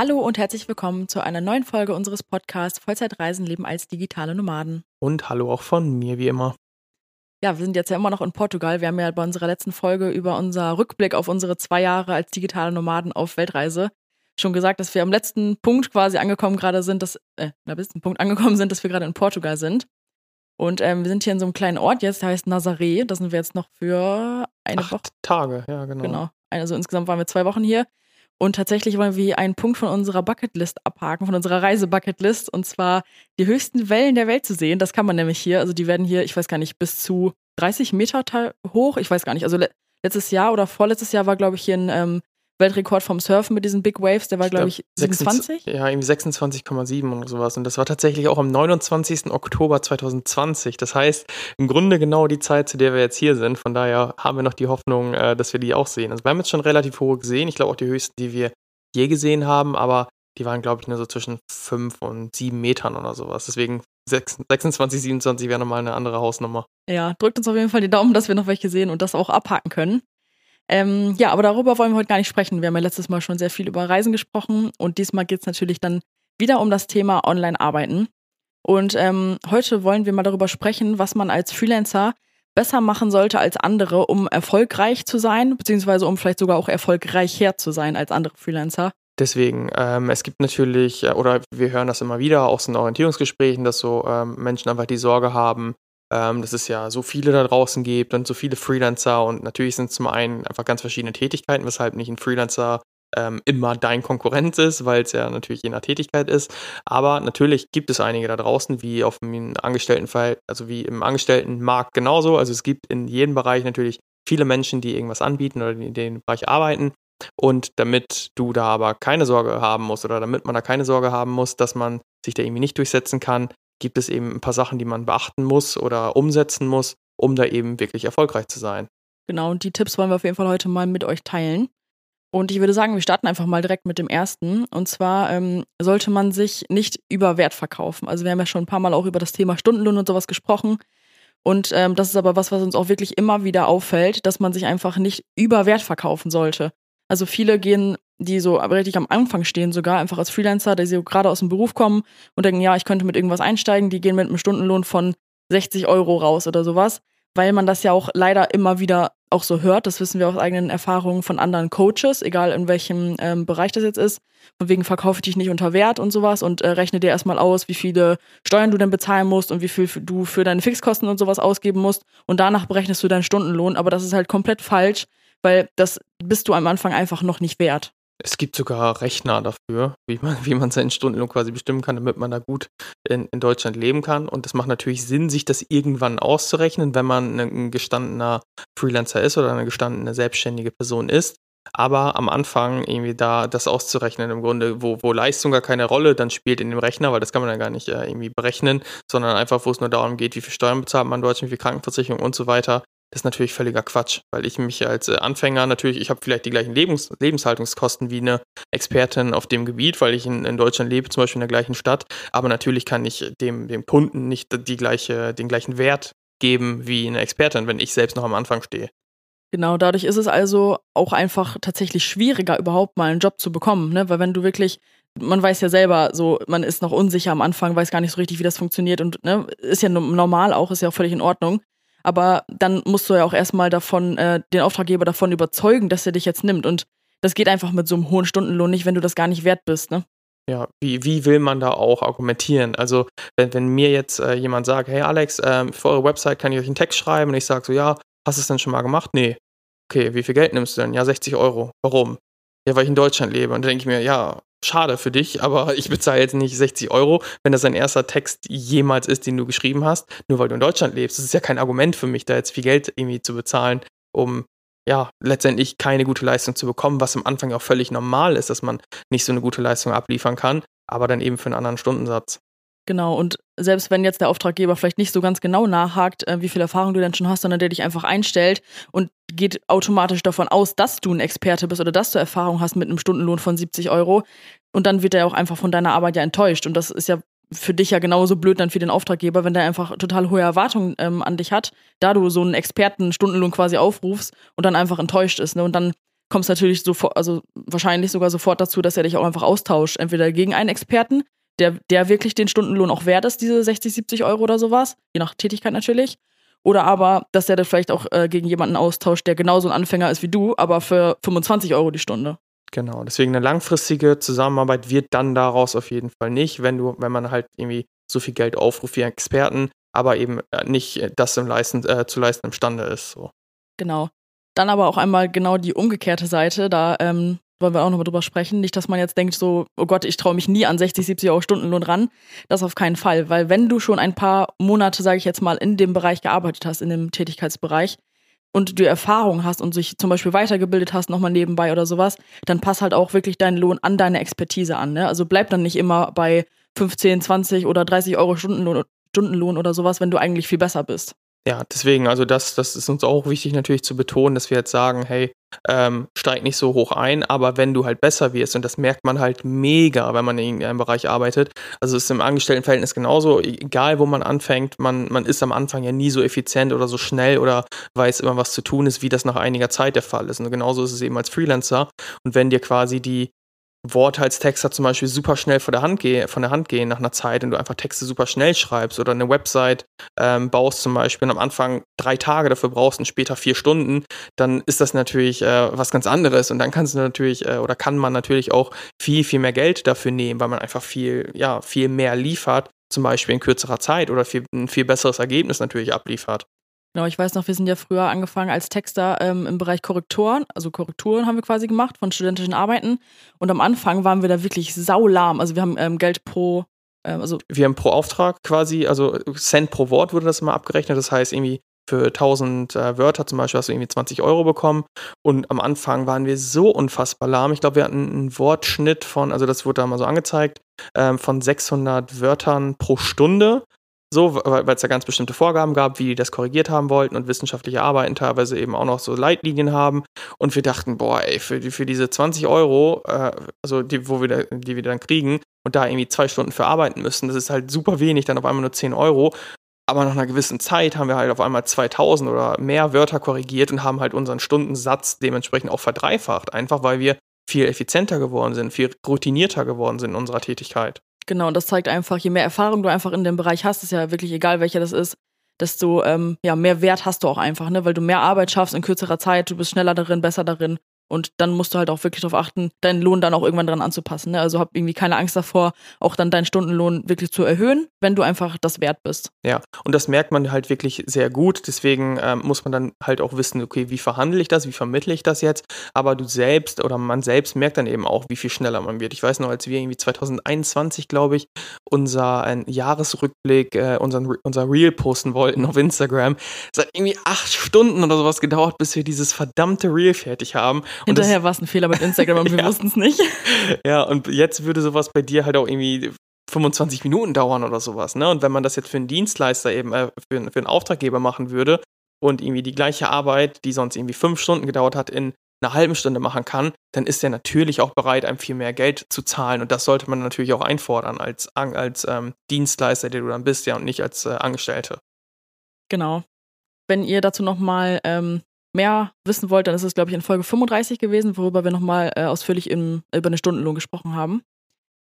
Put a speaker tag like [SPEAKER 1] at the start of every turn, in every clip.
[SPEAKER 1] Hallo und herzlich willkommen zu einer neuen Folge unseres Podcasts Vollzeitreisen leben als digitale Nomaden.
[SPEAKER 2] Und hallo auch von mir, wie immer.
[SPEAKER 1] Ja, wir sind jetzt ja immer noch in Portugal. Wir haben ja bei unserer letzten Folge über unser Rückblick auf unsere zwei Jahre als digitale Nomaden auf Weltreise schon gesagt, dass wir am letzten Punkt quasi angekommen gerade sind, dass, äh, am letzten Punkt angekommen sind, dass wir gerade in Portugal sind. Und ähm, wir sind hier in so einem kleinen Ort jetzt, der heißt Nazaré. Da sind wir jetzt noch für eine
[SPEAKER 2] Acht
[SPEAKER 1] Woche.
[SPEAKER 2] Tage, ja, genau.
[SPEAKER 1] Genau. Also insgesamt waren wir zwei Wochen hier. Und tatsächlich wollen wir einen Punkt von unserer Bucketlist abhaken, von unserer Reisebucketlist. Und zwar die höchsten Wellen der Welt zu sehen. Das kann man nämlich hier. Also die werden hier, ich weiß gar nicht, bis zu 30 Meter hoch. Ich weiß gar nicht. Also le letztes Jahr oder vorletztes Jahr war, glaube ich, hier ein ähm, Weltrekord vom Surfen mit diesen Big Waves, der war, glaube ich, 27?
[SPEAKER 2] Ja, irgendwie 26,7 oder sowas. Und das war tatsächlich auch am 29. Oktober 2020. Das heißt, im Grunde genau die Zeit, zu der wir jetzt hier sind. Von daher haben wir noch die Hoffnung, äh, dass wir die auch sehen. Also wir haben jetzt schon relativ hohe gesehen. Ich glaube auch die höchsten, die wir je gesehen haben, aber die waren, glaube ich, nur so zwischen 5 und 7 Metern oder sowas. Deswegen 26, 27 wäre nochmal eine andere Hausnummer.
[SPEAKER 1] Ja, drückt uns auf jeden Fall die Daumen, dass wir noch welche sehen und das auch abhaken können. Ähm, ja, aber darüber wollen wir heute gar nicht sprechen. Wir haben ja letztes Mal schon sehr viel über Reisen gesprochen und diesmal geht es natürlich dann wieder um das Thema Online-Arbeiten. Und ähm, heute wollen wir mal darüber sprechen, was man als Freelancer besser machen sollte als andere, um erfolgreich zu sein, beziehungsweise um vielleicht sogar auch erfolgreicher zu sein als andere Freelancer.
[SPEAKER 2] Deswegen, ähm, es gibt natürlich, äh, oder wir hören das immer wieder, auch in Orientierungsgesprächen, dass so ähm, Menschen einfach die Sorge haben, ähm, dass es ja so viele da draußen gibt und so viele Freelancer und natürlich sind es zum einen einfach ganz verschiedene Tätigkeiten, weshalb nicht ein Freelancer ähm, immer dein Konkurrent ist, weil es ja natürlich je nach Tätigkeit ist. Aber natürlich gibt es einige da draußen, wie auf dem Angestelltenfall, also wie im Angestelltenmarkt genauso. Also es gibt in jedem Bereich natürlich viele Menschen, die irgendwas anbieten oder in dem Bereich arbeiten. Und damit du da aber keine Sorge haben musst oder damit man da keine Sorge haben muss, dass man sich da irgendwie nicht durchsetzen kann, gibt es eben ein paar Sachen, die man beachten muss oder umsetzen muss, um da eben wirklich erfolgreich zu sein.
[SPEAKER 1] Genau, und die Tipps wollen wir auf jeden Fall heute mal mit euch teilen. Und ich würde sagen, wir starten einfach mal direkt mit dem ersten. Und zwar ähm, sollte man sich nicht über Wert verkaufen. Also wir haben ja schon ein paar Mal auch über das Thema Stundenlohn und sowas gesprochen. Und ähm, das ist aber was, was uns auch wirklich immer wieder auffällt, dass man sich einfach nicht über Wert verkaufen sollte. Also viele gehen die so richtig am Anfang stehen, sogar einfach als Freelancer, die so gerade aus dem Beruf kommen und denken, ja, ich könnte mit irgendwas einsteigen, die gehen mit einem Stundenlohn von 60 Euro raus oder sowas, weil man das ja auch leider immer wieder auch so hört, das wissen wir aus eigenen Erfahrungen von anderen Coaches, egal in welchem ähm, Bereich das jetzt ist. Von wegen verkaufe dich nicht unter Wert und sowas und äh, rechne dir erstmal aus, wie viele Steuern du denn bezahlen musst und wie viel du für deine Fixkosten und sowas ausgeben musst und danach berechnest du deinen Stundenlohn, aber das ist halt komplett falsch, weil das bist du am Anfang einfach noch nicht wert.
[SPEAKER 2] Es gibt sogar Rechner dafür, wie man, wie man seinen Stundenlohn quasi bestimmen kann, damit man da gut in, in Deutschland leben kann. Und es macht natürlich Sinn, sich das irgendwann auszurechnen, wenn man ein gestandener Freelancer ist oder eine gestandene selbstständige Person ist. Aber am Anfang irgendwie da das auszurechnen, im Grunde, wo, wo Leistung gar keine Rolle dann spielt in dem Rechner, weil das kann man ja gar nicht äh, irgendwie berechnen, sondern einfach, wo es nur darum geht, wie viel Steuern bezahlt man in Deutschland, wie viel Krankenversicherung und so weiter, das ist natürlich völliger Quatsch, weil ich mich als äh, Anfänger natürlich, ich habe vielleicht die gleichen Lebens Lebenshaltungskosten wie eine Expertin auf dem Gebiet, weil ich in, in, Deutschland lebe, zum Beispiel in der gleichen Stadt, aber natürlich kann ich dem, dem Kunden nicht die gleiche, den gleichen Wert geben wie eine Expertin, wenn ich selbst noch am Anfang stehe.
[SPEAKER 1] Genau, dadurch ist es also auch einfach tatsächlich schwieriger, überhaupt mal einen Job zu bekommen, ne? Weil wenn du wirklich, man weiß ja selber, so, man ist noch unsicher am Anfang, weiß gar nicht so richtig, wie das funktioniert und ne, ist ja normal auch, ist ja auch völlig in Ordnung. Aber dann musst du ja auch erstmal davon, äh, den Auftraggeber davon überzeugen, dass er dich jetzt nimmt. Und das geht einfach mit so einem hohen Stundenlohn nicht, wenn du das gar nicht wert bist, ne?
[SPEAKER 2] Ja, wie, wie will man da auch argumentieren? Also, wenn, wenn mir jetzt äh, jemand sagt, hey Alex, äh, für eure Website kann ich euch einen Text schreiben und ich sage so, ja, hast du es denn schon mal gemacht? Nee. Okay, wie viel Geld nimmst du denn? Ja, 60 Euro. Warum? Ja, weil ich in Deutschland lebe. Und dann denke ich mir, ja, schade für dich, aber ich bezahle jetzt nicht 60 Euro, wenn das dein erster Text jemals ist, den du geschrieben hast, nur weil du in Deutschland lebst. Das ist ja kein Argument für mich, da jetzt viel Geld irgendwie zu bezahlen, um ja, letztendlich keine gute Leistung zu bekommen, was am Anfang auch völlig normal ist, dass man nicht so eine gute Leistung abliefern kann, aber dann eben für einen anderen Stundensatz.
[SPEAKER 1] Genau, und selbst wenn jetzt der Auftraggeber vielleicht nicht so ganz genau nachhakt, äh, wie viel Erfahrung du denn schon hast, sondern der dich einfach einstellt und geht automatisch davon aus, dass du ein Experte bist oder dass du Erfahrung hast mit einem Stundenlohn von 70 Euro. Und dann wird er auch einfach von deiner Arbeit ja enttäuscht. Und das ist ja für dich ja genauso blöd dann für den Auftraggeber, wenn der einfach total hohe Erwartungen ähm, an dich hat, da du so einen Experten-Stundenlohn quasi aufrufst und dann einfach enttäuscht ist. Ne? Und dann kommst natürlich sofort, also wahrscheinlich sogar sofort dazu, dass er dich auch einfach austauscht. Entweder gegen einen Experten, der, der wirklich den Stundenlohn auch wert ist, diese 60, 70 Euro oder sowas, je nach Tätigkeit natürlich. Oder aber, dass er das vielleicht auch äh, gegen jemanden austauscht, der genauso ein Anfänger ist wie du, aber für 25 Euro die Stunde.
[SPEAKER 2] Genau, deswegen eine langfristige Zusammenarbeit wird dann daraus auf jeden Fall nicht, wenn du, wenn man halt irgendwie so viel Geld aufruft wie Experten, aber eben äh, nicht das im leisten, äh, zu leisten imstande ist. So.
[SPEAKER 1] Genau. Dann aber auch einmal genau die umgekehrte Seite, da ähm, wollen wir auch nochmal drüber sprechen. Nicht, dass man jetzt denkt, so, oh Gott, ich traue mich nie an 60, 70 Euro Stundenlohn ran. Das auf keinen Fall. Weil wenn du schon ein paar Monate, sage ich jetzt mal, in dem Bereich gearbeitet hast, in dem Tätigkeitsbereich und du Erfahrung hast und sich zum Beispiel weitergebildet hast, nochmal nebenbei oder sowas, dann pass halt auch wirklich deinen Lohn an deine Expertise an. Ne? Also bleib dann nicht immer bei 15, 20 oder 30 Euro Stundenlohn, Stundenlohn oder sowas, wenn du eigentlich viel besser bist.
[SPEAKER 2] Ja, deswegen, also das, das ist uns auch wichtig natürlich zu betonen, dass wir jetzt sagen, hey, ähm, steig nicht so hoch ein, aber wenn du halt besser wirst, und das merkt man halt mega, wenn man in einem Bereich arbeitet, also ist im Angestelltenverhältnis genauso, egal wo man anfängt, man, man ist am Anfang ja nie so effizient oder so schnell oder weiß immer, was zu tun ist, wie das nach einiger Zeit der Fall ist. Und genauso ist es eben als Freelancer. Und wenn dir quasi die, Worthaltstexter zum Beispiel super schnell von der, Hand gehen, von der Hand gehen nach einer Zeit und du einfach Texte super schnell schreibst oder eine Website ähm, baust zum Beispiel und am Anfang drei Tage dafür brauchst und später vier Stunden, dann ist das natürlich äh, was ganz anderes und dann kannst du natürlich äh, oder kann man natürlich auch viel, viel mehr Geld dafür nehmen, weil man einfach viel, ja, viel mehr liefert, zum Beispiel in kürzerer Zeit oder viel, ein viel besseres Ergebnis natürlich abliefert.
[SPEAKER 1] Genau, ich weiß noch, wir sind ja früher angefangen als Texter ähm, im Bereich Korrektoren. Also Korrekturen haben wir quasi gemacht von studentischen Arbeiten. Und am Anfang waren wir da wirklich saulahm. Also wir haben ähm, Geld pro, äh, also
[SPEAKER 2] wir haben pro Auftrag quasi, also Cent pro Wort wurde das immer abgerechnet. Das heißt irgendwie für 1000 äh, Wörter zum Beispiel hast du irgendwie 20 Euro bekommen. Und am Anfang waren wir so unfassbar lahm. Ich glaube, wir hatten einen Wortschnitt von, also das wurde da mal so angezeigt, ähm, von 600 Wörtern pro Stunde. So, weil es da ganz bestimmte Vorgaben gab, wie die das korrigiert haben wollten und wissenschaftliche Arbeiten teilweise eben auch noch so Leitlinien haben. Und wir dachten, boah, ey, für, für diese 20 Euro, äh, also die, wo wir, die wir dann kriegen und da irgendwie zwei Stunden für arbeiten müssen, das ist halt super wenig, dann auf einmal nur 10 Euro. Aber nach einer gewissen Zeit haben wir halt auf einmal 2000 oder mehr Wörter korrigiert und haben halt unseren Stundensatz dementsprechend auch verdreifacht. Einfach weil wir viel effizienter geworden sind, viel routinierter geworden sind in unserer Tätigkeit.
[SPEAKER 1] Genau, und das zeigt einfach, je mehr Erfahrung du einfach in dem Bereich hast, ist ja wirklich egal, welcher das ist, desto ähm, ja, mehr Wert hast du auch einfach, ne? weil du mehr Arbeit schaffst in kürzerer Zeit, du bist schneller darin, besser darin und dann musst du halt auch wirklich darauf achten, deinen Lohn dann auch irgendwann dran anzupassen. Ne? Also hab irgendwie keine Angst davor, auch dann deinen Stundenlohn wirklich zu erhöhen, wenn du einfach das wert bist.
[SPEAKER 2] Ja, und das merkt man halt wirklich sehr gut. Deswegen ähm, muss man dann halt auch wissen, okay, wie verhandle ich das, wie vermittle ich das jetzt? Aber du selbst oder man selbst merkt dann eben auch, wie viel schneller man wird. Ich weiß noch, als wir irgendwie 2021, glaube ich, unser ein Jahresrückblick, äh, unseren, unser Reel posten wollten auf Instagram, es hat irgendwie acht Stunden oder sowas gedauert, bis wir dieses verdammte Reel fertig haben.
[SPEAKER 1] Hinterher war es ein Fehler mit Instagram und wir ja. wussten es nicht.
[SPEAKER 2] Ja, und jetzt würde sowas bei dir halt auch irgendwie 25 Minuten dauern oder sowas. Ne? Und wenn man das jetzt für einen Dienstleister eben, äh, für, für einen Auftraggeber machen würde und irgendwie die gleiche Arbeit, die sonst irgendwie fünf Stunden gedauert hat, in einer halben Stunde machen kann, dann ist er natürlich auch bereit, einem viel mehr Geld zu zahlen. Und das sollte man natürlich auch einfordern als, als ähm, Dienstleister, der du dann bist, ja, und nicht als äh, Angestellte.
[SPEAKER 1] Genau. Wenn ihr dazu nochmal ähm, mehr wissen wollt, dann ist es, glaube ich, in Folge 35 gewesen, worüber wir nochmal äh, ausführlich im, über den Stundenlohn gesprochen haben.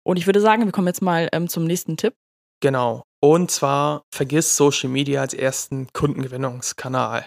[SPEAKER 1] Und ich würde sagen, wir kommen jetzt mal ähm, zum nächsten Tipp.
[SPEAKER 2] Genau. Und zwar vergiss Social Media als ersten Kundengewinnungskanal.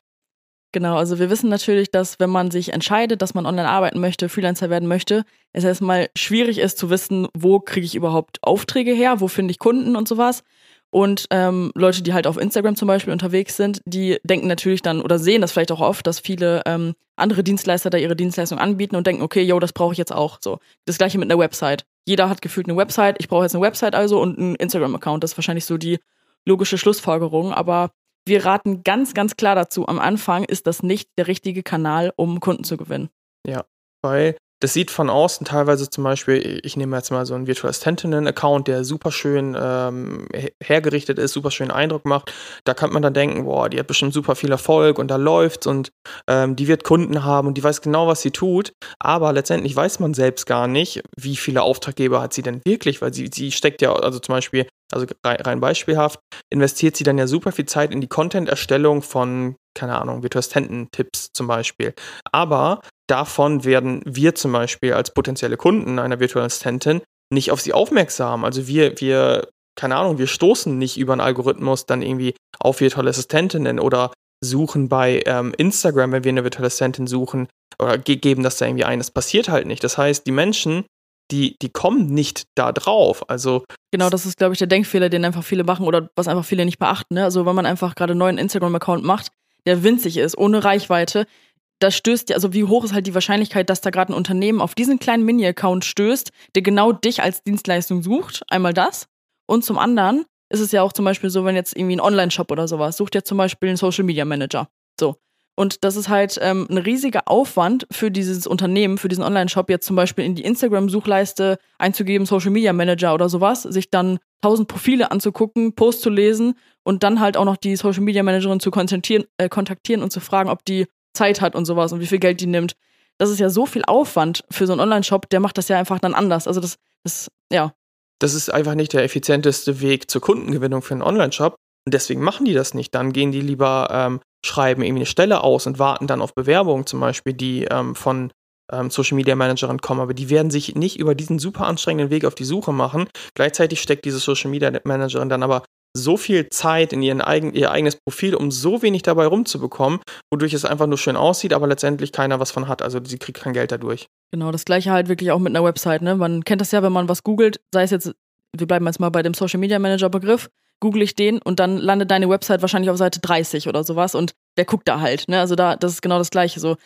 [SPEAKER 1] Genau, also wir wissen natürlich, dass wenn man sich entscheidet, dass man online arbeiten möchte, Freelancer werden möchte, es erstmal schwierig ist zu wissen, wo kriege ich überhaupt Aufträge her, wo finde ich Kunden und sowas. Und ähm, Leute, die halt auf Instagram zum Beispiel unterwegs sind, die denken natürlich dann oder sehen das vielleicht auch oft, dass viele ähm, andere Dienstleister da ihre Dienstleistung anbieten und denken, okay, yo, das brauche ich jetzt auch. So das gleiche mit einer Website. jeder hat gefühlt eine Website, ich brauche jetzt eine Website also und einen Instagram-Account. Das ist wahrscheinlich so die logische Schlussfolgerung. Aber wir raten ganz, ganz klar dazu, am Anfang ist das nicht der richtige Kanal, um Kunden zu gewinnen.
[SPEAKER 2] Ja, weil das sieht von außen teilweise zum Beispiel, ich nehme jetzt mal so einen Virtual Assistentinnen-Account, der super schön ähm, hergerichtet ist, super schön Eindruck macht. Da kann man dann denken, boah, die hat bestimmt super viel Erfolg und da läuft's und ähm, die wird Kunden haben und die weiß genau, was sie tut. Aber letztendlich weiß man selbst gar nicht, wie viele Auftraggeber hat sie denn wirklich, weil sie, sie steckt ja, also zum Beispiel, also rein beispielhaft, investiert sie dann ja super viel Zeit in die Content-Erstellung von keine Ahnung, Virtual Assistenten-Tipps zum Beispiel. Aber davon werden wir zum Beispiel als potenzielle Kunden einer virtuellen Assistentin nicht auf sie aufmerksam. Also wir, wir, keine Ahnung, wir stoßen nicht über einen Algorithmus dann irgendwie auf virtuelle Assistentinnen oder suchen bei ähm, Instagram, wenn wir eine virtuelle Assistentin suchen oder ge geben das da irgendwie ein. Das passiert halt nicht. Das heißt, die Menschen, die, die kommen nicht da drauf. Also
[SPEAKER 1] genau, das ist, glaube ich, der Denkfehler, den einfach viele machen oder was einfach viele nicht beachten. Ne? Also wenn man einfach gerade einen neuen Instagram-Account macht, der winzig ist, ohne Reichweite, da stößt, also wie hoch ist halt die Wahrscheinlichkeit, dass da gerade ein Unternehmen auf diesen kleinen Mini-Account stößt, der genau dich als Dienstleistung sucht? Einmal das. Und zum anderen ist es ja auch zum Beispiel so, wenn jetzt irgendwie ein Online-Shop oder sowas sucht ja zum Beispiel einen Social Media Manager. So. Und das ist halt ähm, ein riesiger Aufwand für dieses Unternehmen, für diesen Online-Shop, jetzt zum Beispiel in die Instagram-Suchleiste einzugeben, Social Media Manager oder sowas, sich dann tausend Profile anzugucken, Post zu lesen und dann halt auch noch die Social Media Managerin zu äh, kontaktieren und zu fragen, ob die Zeit hat und sowas und wie viel Geld die nimmt. Das ist ja so viel Aufwand für so einen Online-Shop, der macht das ja einfach dann anders. Also das, das, ja.
[SPEAKER 2] Das ist einfach nicht der effizienteste Weg zur Kundengewinnung für einen Online-Shop. Und deswegen machen die das nicht. Dann gehen die lieber, ähm, schreiben irgendwie eine Stelle aus und warten dann auf Bewerbungen zum Beispiel, die ähm, von ähm, Social Media Managerin kommen. Aber die werden sich nicht über diesen super anstrengenden Weg auf die Suche machen. Gleichzeitig steckt diese Social Media Managerin dann aber so viel Zeit in ihren eigen, ihr eigenes Profil, um so wenig dabei rumzubekommen, wodurch es einfach nur schön aussieht, aber letztendlich keiner was von hat. Also sie kriegt kein Geld dadurch.
[SPEAKER 1] Genau, das gleiche halt wirklich auch mit einer Website. Ne? Man kennt das ja, wenn man was googelt, sei es jetzt, wir bleiben jetzt mal bei dem Social Media Manager Begriff, google ich den und dann landet deine Website wahrscheinlich auf Seite 30 oder sowas und wer guckt da halt. Ne? Also da, das ist genau das Gleiche. So,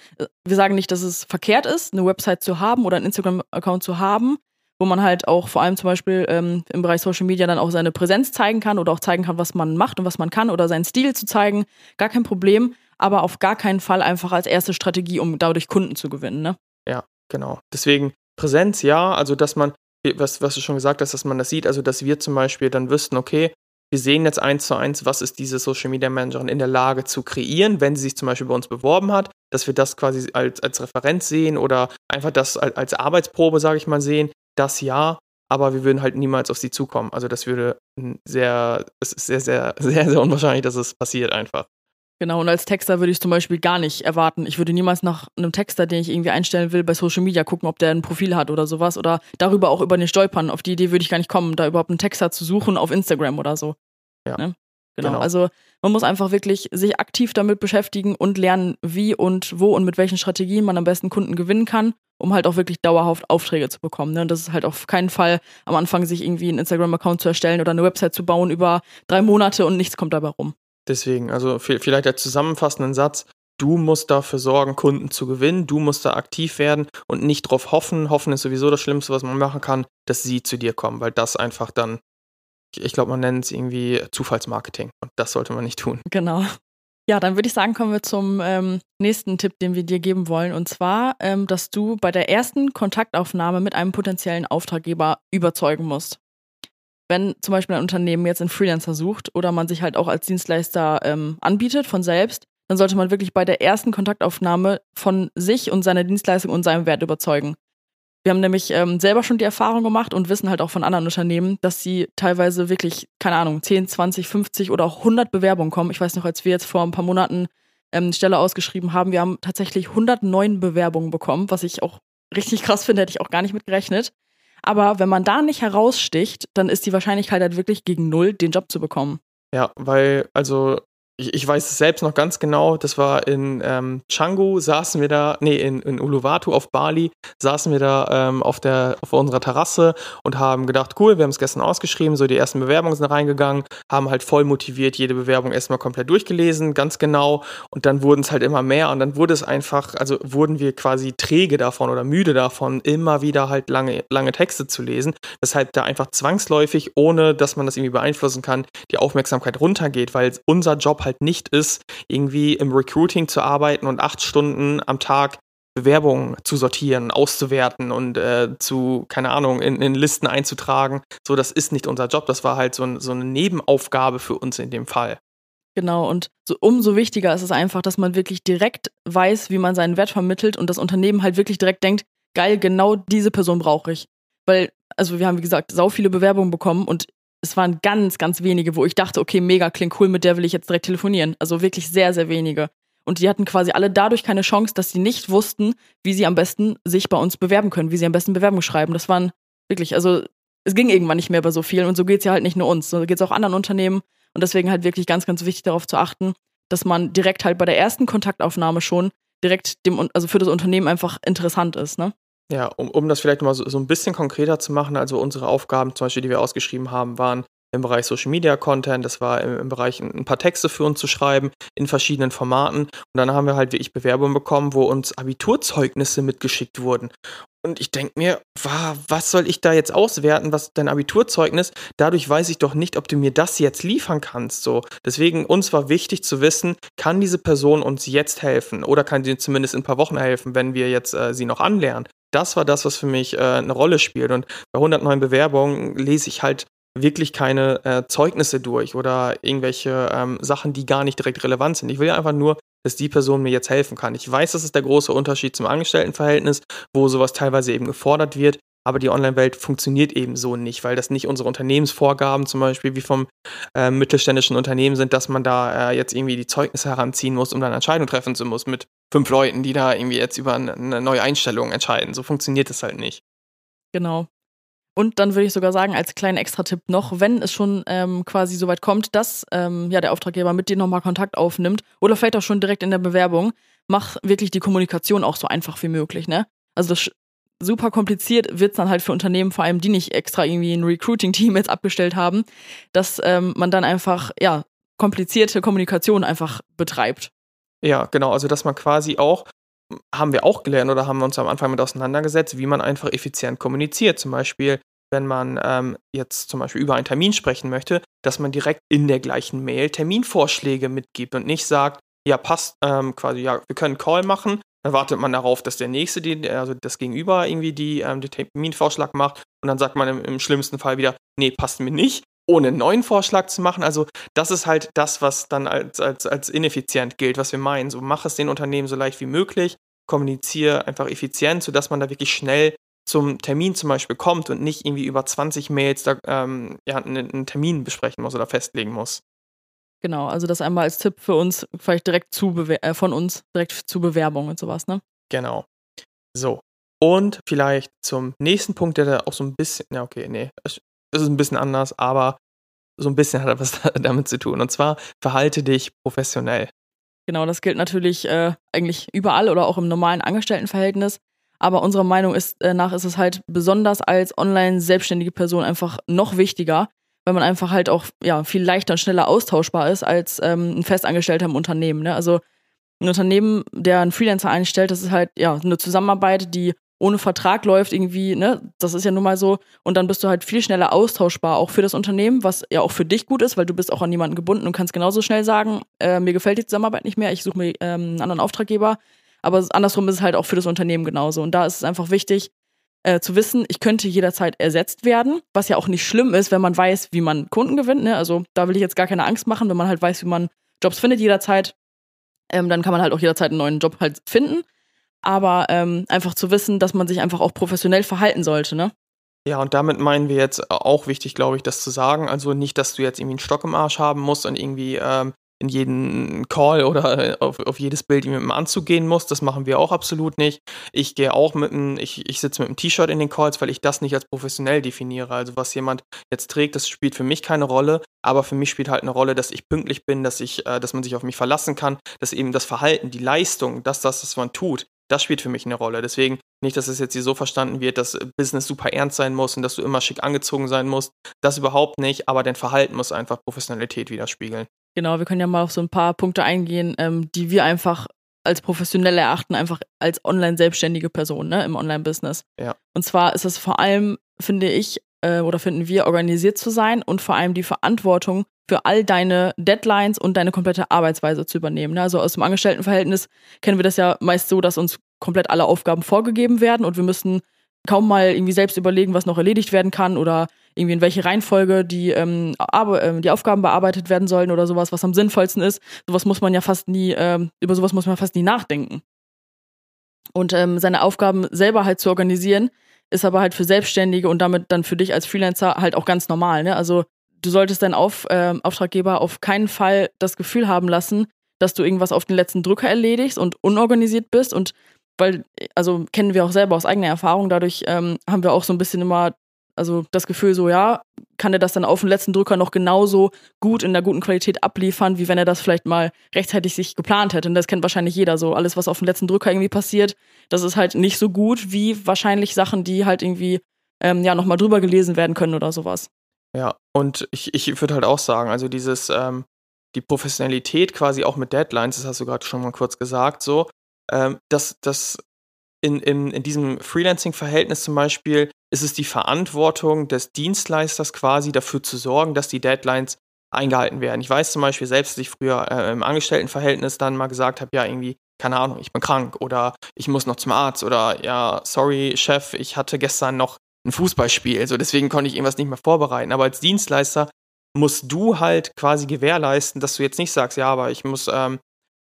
[SPEAKER 1] wir sagen nicht, dass es verkehrt ist, eine Website zu haben oder einen Instagram-Account zu haben, wo man halt auch vor allem zum Beispiel ähm, im Bereich Social Media dann auch seine Präsenz zeigen kann oder auch zeigen kann, was man macht und was man kann oder seinen Stil zu zeigen. Gar kein Problem, aber auf gar keinen Fall einfach als erste Strategie, um dadurch Kunden zu gewinnen. Ne?
[SPEAKER 2] Ja, genau. Deswegen Präsenz, ja, also dass man, was, was du schon gesagt hast, dass man das sieht, also dass wir zum Beispiel dann wüssten, okay, wir sehen jetzt eins zu eins, was ist diese Social Media Managerin in der Lage zu kreieren, wenn sie sich zum Beispiel bei uns beworben hat, dass wir das quasi als, als Referenz sehen oder einfach das als, als Arbeitsprobe, sage ich mal, sehen, das ja, aber wir würden halt niemals auf sie zukommen. Also das würde sehr, es ist sehr, sehr, sehr, sehr unwahrscheinlich, dass es passiert einfach.
[SPEAKER 1] Genau, und als Texter würde ich zum Beispiel gar nicht erwarten. Ich würde niemals nach einem Texter, den ich irgendwie einstellen will, bei Social Media gucken, ob der ein Profil hat oder sowas. Oder darüber auch über den Stolpern. Auf die Idee würde ich gar nicht kommen, da überhaupt einen Texter zu suchen auf Instagram oder so.
[SPEAKER 2] Ja.
[SPEAKER 1] Ne? Genau. genau. Also man muss einfach wirklich sich aktiv damit beschäftigen und lernen, wie und wo und mit welchen Strategien man am besten Kunden gewinnen kann um halt auch wirklich dauerhaft Aufträge zu bekommen. Ne? Und das ist halt auf keinen Fall am Anfang, sich irgendwie einen Instagram-Account zu erstellen oder eine Website zu bauen über drei Monate und nichts kommt dabei rum.
[SPEAKER 2] Deswegen, also vielleicht der zusammenfassenden Satz, du musst dafür sorgen, Kunden zu gewinnen, du musst da aktiv werden und nicht drauf hoffen. Hoffen ist sowieso das Schlimmste, was man machen kann, dass sie zu dir kommen, weil das einfach dann, ich glaube, man nennt es irgendwie Zufallsmarketing und das sollte man nicht tun.
[SPEAKER 1] Genau. Ja, dann würde ich sagen, kommen wir zum ähm, nächsten Tipp, den wir dir geben wollen. Und zwar, ähm, dass du bei der ersten Kontaktaufnahme mit einem potenziellen Auftraggeber überzeugen musst. Wenn zum Beispiel ein Unternehmen jetzt einen Freelancer sucht oder man sich halt auch als Dienstleister ähm, anbietet von selbst, dann sollte man wirklich bei der ersten Kontaktaufnahme von sich und seiner Dienstleistung und seinem Wert überzeugen. Wir haben nämlich ähm, selber schon die Erfahrung gemacht und wissen halt auch von anderen Unternehmen, dass sie teilweise wirklich, keine Ahnung, 10, 20, 50 oder auch 100 Bewerbungen kommen. Ich weiß noch, als wir jetzt vor ein paar Monaten ähm, eine Stelle ausgeschrieben haben, wir haben tatsächlich 109 Bewerbungen bekommen, was ich auch richtig krass finde, hätte ich auch gar nicht mit gerechnet. Aber wenn man da nicht heraussticht, dann ist die Wahrscheinlichkeit halt wirklich gegen null, den Job zu bekommen.
[SPEAKER 2] Ja, weil, also ich, ich, weiß es selbst noch ganz genau, das war in ähm, Canggu, saßen wir da, nee, in, in Uluwatu auf Bali, saßen wir da ähm, auf, der, auf unserer Terrasse und haben gedacht, cool, wir haben es gestern ausgeschrieben, so die ersten Bewerbungen sind reingegangen, haben halt voll motiviert jede Bewerbung erstmal komplett durchgelesen, ganz genau, und dann wurden es halt immer mehr und dann wurde es einfach, also wurden wir quasi träge davon oder müde davon, immer wieder halt lange, lange Texte zu lesen, weshalb da einfach zwangsläufig, ohne dass man das irgendwie beeinflussen kann, die Aufmerksamkeit runtergeht, weil unser Job halt nicht ist, irgendwie im Recruiting zu arbeiten und acht Stunden am Tag Bewerbungen zu sortieren, auszuwerten und äh, zu, keine Ahnung, in, in, Listen einzutragen. So, das ist nicht unser Job. Das war halt so, so eine Nebenaufgabe für uns in dem Fall.
[SPEAKER 1] Genau, und so, umso wichtiger ist es einfach, dass man wirklich direkt weiß, wie man seinen Wert vermittelt und das Unternehmen halt wirklich direkt denkt, geil, genau diese Person brauche ich. Weil, also wir haben, wie gesagt, sau viele Bewerbungen bekommen und es waren ganz, ganz wenige, wo ich dachte, okay, mega, klingt cool, mit der will ich jetzt direkt telefonieren. Also wirklich sehr, sehr wenige. Und die hatten quasi alle dadurch keine Chance, dass sie nicht wussten, wie sie am besten sich bei uns bewerben können, wie sie am besten Bewerbung schreiben. Das waren wirklich, also es ging irgendwann nicht mehr bei so vielen und so geht es ja halt nicht nur uns, so geht es auch anderen Unternehmen. Und deswegen halt wirklich ganz, ganz wichtig darauf zu achten, dass man direkt halt bei der ersten Kontaktaufnahme schon direkt dem, also für das Unternehmen einfach interessant ist, ne?
[SPEAKER 2] Ja, um, um das vielleicht mal so, so ein bisschen konkreter zu machen, also unsere Aufgaben zum Beispiel, die wir ausgeschrieben haben, waren im Bereich Social Media Content, das war im, im, Bereich ein, paar Texte für uns zu schreiben in verschiedenen Formaten. Und dann haben wir halt wirklich Bewerbungen bekommen, wo uns Abiturzeugnisse mitgeschickt wurden. Und ich denke mir, was soll ich da jetzt auswerten, was dein Abiturzeugnis? Dadurch weiß ich doch nicht, ob du mir das jetzt liefern kannst. So, deswegen uns war wichtig zu wissen, kann diese Person uns jetzt helfen oder kann sie zumindest in ein paar Wochen helfen, wenn wir jetzt äh, sie noch anlernen das war das, was für mich äh, eine Rolle spielt. Und bei 109 Bewerbungen lese ich halt wirklich keine äh, Zeugnisse durch oder irgendwelche ähm, Sachen, die gar nicht direkt relevant sind. Ich will einfach nur, dass die Person mir jetzt helfen kann. Ich weiß, das ist der große Unterschied zum Angestelltenverhältnis, wo sowas teilweise eben gefordert wird. Aber die Online-Welt funktioniert eben so nicht, weil das nicht unsere Unternehmensvorgaben zum Beispiel wie vom äh, mittelständischen Unternehmen sind, dass man da äh, jetzt irgendwie die Zeugnisse heranziehen muss, um dann eine Entscheidung treffen zu muss mit fünf Leuten, die da irgendwie jetzt über eine neue Einstellung entscheiden. So funktioniert das halt nicht.
[SPEAKER 1] Genau. Und dann würde ich sogar sagen, als kleinen Extra-Tipp noch, wenn es schon ähm, quasi so weit kommt, dass ähm, ja, der Auftraggeber mit dir nochmal Kontakt aufnimmt oder vielleicht auch schon direkt in der Bewerbung, mach wirklich die Kommunikation auch so einfach wie möglich. Ne? Also das super kompliziert wird es dann halt für Unternehmen, vor allem die nicht extra irgendwie ein Recruiting-Team jetzt abgestellt haben, dass ähm, man dann einfach, ja, komplizierte Kommunikation einfach betreibt.
[SPEAKER 2] Ja, genau. Also, dass man quasi auch, haben wir auch gelernt oder haben wir uns am Anfang mit auseinandergesetzt, wie man einfach effizient kommuniziert. Zum Beispiel, wenn man ähm, jetzt zum Beispiel über einen Termin sprechen möchte, dass man direkt in der gleichen Mail Terminvorschläge mitgibt und nicht sagt, ja, passt, ähm, quasi, ja, wir können einen Call machen, dann wartet man darauf, dass der Nächste, die, also das Gegenüber irgendwie die, ähm, den Terminvorschlag macht und dann sagt man im, im schlimmsten Fall wieder, nee, passt mir nicht ohne einen neuen Vorschlag zu machen. Also das ist halt das, was dann als, als, als ineffizient gilt, was wir meinen. So mach es den Unternehmen so leicht wie möglich, kommuniziere einfach effizient, sodass man da wirklich schnell zum Termin zum Beispiel kommt und nicht irgendwie über 20 Mails da, ähm, ja, einen, einen Termin besprechen muss oder festlegen muss.
[SPEAKER 1] Genau, also das einmal als Tipp für uns, vielleicht direkt zu äh, von uns, direkt zu Bewerbung und sowas, ne?
[SPEAKER 2] Genau. So. Und vielleicht zum nächsten Punkt, der da auch so ein bisschen, ja, okay, nee, es ist ein bisschen anders, aber so ein bisschen hat er was damit zu tun. Und zwar verhalte dich professionell.
[SPEAKER 1] Genau, das gilt natürlich äh, eigentlich überall oder auch im normalen Angestelltenverhältnis. Aber unserer Meinung ist, äh, nach ist es halt besonders als online selbstständige Person einfach noch wichtiger, weil man einfach halt auch ja, viel leichter und schneller austauschbar ist als ähm, ein Festangestellter im Unternehmen. Ne? Also ein Unternehmen, der einen Freelancer einstellt, das ist halt ja eine Zusammenarbeit, die ohne Vertrag läuft irgendwie, ne, das ist ja nun mal so. Und dann bist du halt viel schneller austauschbar, auch für das Unternehmen, was ja auch für dich gut ist, weil du bist auch an niemanden gebunden und kannst genauso schnell sagen, äh, mir gefällt die Zusammenarbeit nicht mehr, ich suche mir ähm, einen anderen Auftraggeber. Aber andersrum ist es halt auch für das Unternehmen genauso. Und da ist es einfach wichtig, äh, zu wissen, ich könnte jederzeit ersetzt werden, was ja auch nicht schlimm ist, wenn man weiß, wie man Kunden gewinnt. Ne? Also da will ich jetzt gar keine Angst machen, wenn man halt weiß, wie man Jobs findet jederzeit, ähm, dann kann man halt auch jederzeit einen neuen Job halt finden aber ähm, einfach zu wissen, dass man sich einfach auch professionell verhalten sollte, ne?
[SPEAKER 2] Ja, und damit meinen wir jetzt auch wichtig, glaube ich, das zu sagen. Also nicht, dass du jetzt irgendwie einen Stock im Arsch haben musst und irgendwie ähm, in jeden Call oder auf, auf jedes Bild mit einem Anzug gehen muss. Das machen wir auch absolut nicht. Ich gehe auch mit einem, ich, ich sitze mit einem T-Shirt in den Calls, weil ich das nicht als professionell definiere. Also was jemand jetzt trägt, das spielt für mich keine Rolle, aber für mich spielt halt eine Rolle, dass ich pünktlich bin, dass ich, äh, dass man sich auf mich verlassen kann, dass eben das Verhalten, die Leistung, dass das, was man tut, das spielt für mich eine Rolle. Deswegen nicht, dass es jetzt hier so verstanden wird, dass Business super ernst sein muss und dass du immer schick angezogen sein musst. Das überhaupt nicht, aber dein Verhalten muss einfach Professionalität widerspiegeln.
[SPEAKER 1] Genau, wir können ja mal auf so ein paar Punkte eingehen, ähm, die wir einfach als professionell erachten, einfach als online-selbstständige Person ne, im Online-Business.
[SPEAKER 2] Ja.
[SPEAKER 1] Und zwar ist es vor allem, finde ich, äh, oder finden wir, organisiert zu sein und vor allem die Verantwortung für all deine Deadlines und deine komplette Arbeitsweise zu übernehmen. Ne? Also aus dem Angestelltenverhältnis kennen wir das ja meist so, dass uns komplett alle Aufgaben vorgegeben werden und wir müssen kaum mal irgendwie selbst überlegen, was noch erledigt werden kann oder irgendwie in welche Reihenfolge die, ähm, äh, die Aufgaben bearbeitet werden sollen oder sowas, was am sinnvollsten ist. Sowas muss man ja fast nie, ähm, über sowas muss man fast nie nachdenken. Und ähm, seine Aufgaben selber halt zu organisieren, ist aber halt für Selbstständige und damit dann für dich als Freelancer halt auch ganz normal. Ne? Also du solltest deinen auf, äh, Auftraggeber auf keinen Fall das Gefühl haben lassen, dass du irgendwas auf den letzten Drücker erledigst und unorganisiert bist und weil, also kennen wir auch selber aus eigener Erfahrung, dadurch ähm, haben wir auch so ein bisschen immer, also das Gefühl so, ja, kann er das dann auf den letzten Drücker noch genauso gut in der guten Qualität abliefern, wie wenn er das vielleicht mal rechtzeitig sich geplant hätte. Und das kennt wahrscheinlich jeder so. Alles, was auf dem letzten Drücker irgendwie passiert, das ist halt nicht so gut wie wahrscheinlich Sachen, die halt irgendwie ähm, ja nochmal drüber gelesen werden können oder sowas.
[SPEAKER 2] Ja, und ich, ich würde halt auch sagen, also dieses, ähm, die Professionalität quasi auch mit Deadlines, das hast du gerade schon mal kurz gesagt, so, ähm, dass das in, in, in diesem Freelancing-Verhältnis zum Beispiel ist es die Verantwortung des Dienstleisters quasi dafür zu sorgen, dass die Deadlines eingehalten werden. Ich weiß zum Beispiel selbst, dass ich früher äh, im Angestelltenverhältnis dann mal gesagt habe, ja, irgendwie, keine Ahnung, ich bin krank oder ich muss noch zum Arzt oder ja, sorry, Chef, ich hatte gestern noch ein Fußballspiel, so deswegen konnte ich irgendwas nicht mehr vorbereiten. Aber als Dienstleister musst du halt quasi gewährleisten, dass du jetzt nicht sagst, ja, aber ich muss ähm,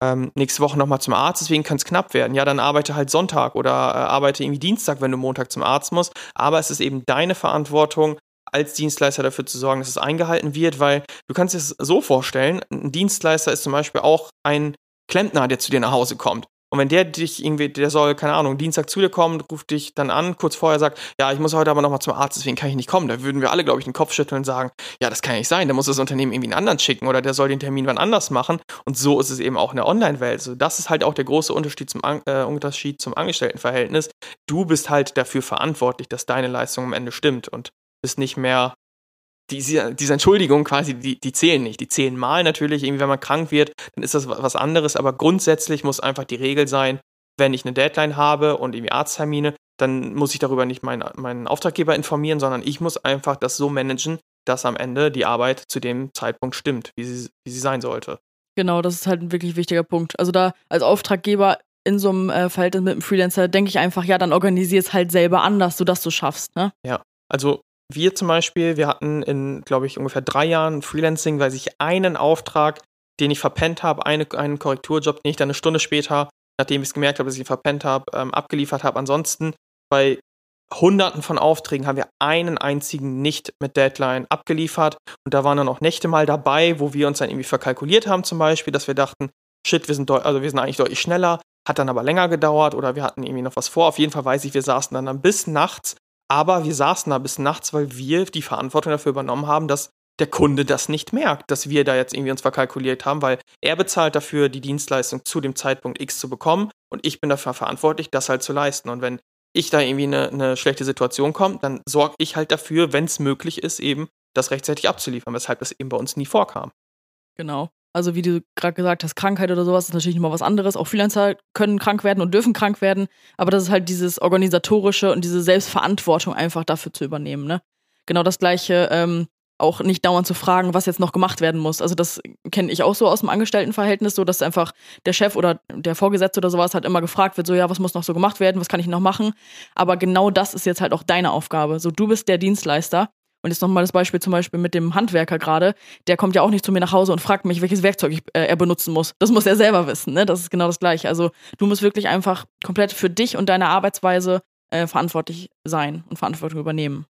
[SPEAKER 2] ähm, nächste Woche nochmal zum Arzt, deswegen kann es knapp werden. Ja, dann arbeite halt Sonntag oder äh, arbeite irgendwie Dienstag, wenn du Montag zum Arzt musst. Aber es ist eben deine Verantwortung, als Dienstleister dafür zu sorgen, dass es eingehalten wird, weil du kannst es so vorstellen, ein Dienstleister ist zum Beispiel auch ein Klempner, der zu dir nach Hause kommt. Und wenn der dich irgendwie, der soll, keine Ahnung, Dienstag zu dir kommen, ruft dich dann an, kurz vorher sagt, ja, ich muss heute aber nochmal zum Arzt, deswegen kann ich nicht kommen. Da würden wir alle, glaube ich, den Kopf schütteln und sagen, ja, das kann nicht sein, da muss das Unternehmen irgendwie einen anderen schicken oder der soll den Termin wann anders machen. Und so ist es eben auch in der Online-Welt. Also das ist halt auch der große Unterschied zum, äh, Unterschied zum Angestelltenverhältnis. Du bist halt dafür verantwortlich, dass deine Leistung am Ende stimmt und bist nicht mehr diese, diese Entschuldigung quasi, die, die zählen nicht. Die zählen mal natürlich, irgendwie, wenn man krank wird, dann ist das was anderes, aber grundsätzlich muss einfach die Regel sein, wenn ich eine Deadline habe und irgendwie Arzttermine, dann muss ich darüber nicht meinen, meinen Auftraggeber informieren, sondern ich muss einfach das so managen, dass am Ende die Arbeit zu dem Zeitpunkt stimmt, wie sie, wie sie sein sollte.
[SPEAKER 1] Genau, das ist halt ein wirklich wichtiger Punkt. Also da als Auftraggeber in so einem äh, Verhältnis mit einem Freelancer denke ich einfach, ja, dann organisier es halt selber anders, sodass du schaffst, ne?
[SPEAKER 2] Ja, also wir zum Beispiel, wir hatten in, glaube ich, ungefähr drei Jahren Freelancing, weil ich einen Auftrag, den ich verpennt habe, eine, einen Korrekturjob, den ich dann eine Stunde später, nachdem ich es gemerkt habe, dass ich ihn verpennt habe, ähm, abgeliefert habe. Ansonsten bei Hunderten von Aufträgen haben wir einen einzigen nicht mit Deadline abgeliefert. Und da waren dann auch Nächte mal dabei, wo wir uns dann irgendwie verkalkuliert haben, zum Beispiel, dass wir dachten, shit, wir sind, also wir sind eigentlich deutlich schneller, hat dann aber länger gedauert oder wir hatten irgendwie noch was vor. Auf jeden Fall weiß ich, wir saßen dann, dann bis nachts aber wir saßen da bis nachts, weil wir die Verantwortung dafür übernommen haben, dass der Kunde das nicht merkt, dass wir da jetzt irgendwie uns verkalkuliert haben, weil er bezahlt dafür, die Dienstleistung zu dem Zeitpunkt X zu bekommen und ich bin dafür verantwortlich, das halt zu leisten. Und wenn ich da irgendwie eine, eine schlechte Situation kommt, dann sorge ich halt dafür, wenn es möglich ist, eben das rechtzeitig abzuliefern, weshalb das eben bei uns nie vorkam.
[SPEAKER 1] Genau. Also wie du gerade gesagt hast, Krankheit oder sowas ist natürlich immer was anderes. Auch Freelancer können krank werden und dürfen krank werden, aber das ist halt dieses organisatorische und diese Selbstverantwortung einfach dafür zu übernehmen. Ne? Genau das gleiche, ähm, auch nicht dauernd zu fragen, was jetzt noch gemacht werden muss. Also das kenne ich auch so aus dem Angestelltenverhältnis, so dass einfach der Chef oder der Vorgesetzte oder sowas halt immer gefragt wird, so ja, was muss noch so gemacht werden, was kann ich noch machen? Aber genau das ist jetzt halt auch deine Aufgabe. So du bist der Dienstleister und jetzt nochmal das Beispiel zum Beispiel mit dem Handwerker gerade. Der kommt ja auch nicht zu mir nach Hause und fragt mich, welches Werkzeug ich, äh, er benutzen muss. Das muss er selber wissen. Ne? Das ist genau das Gleiche. Also du musst wirklich einfach komplett für dich und deine Arbeitsweise äh, verantwortlich sein und Verantwortung übernehmen.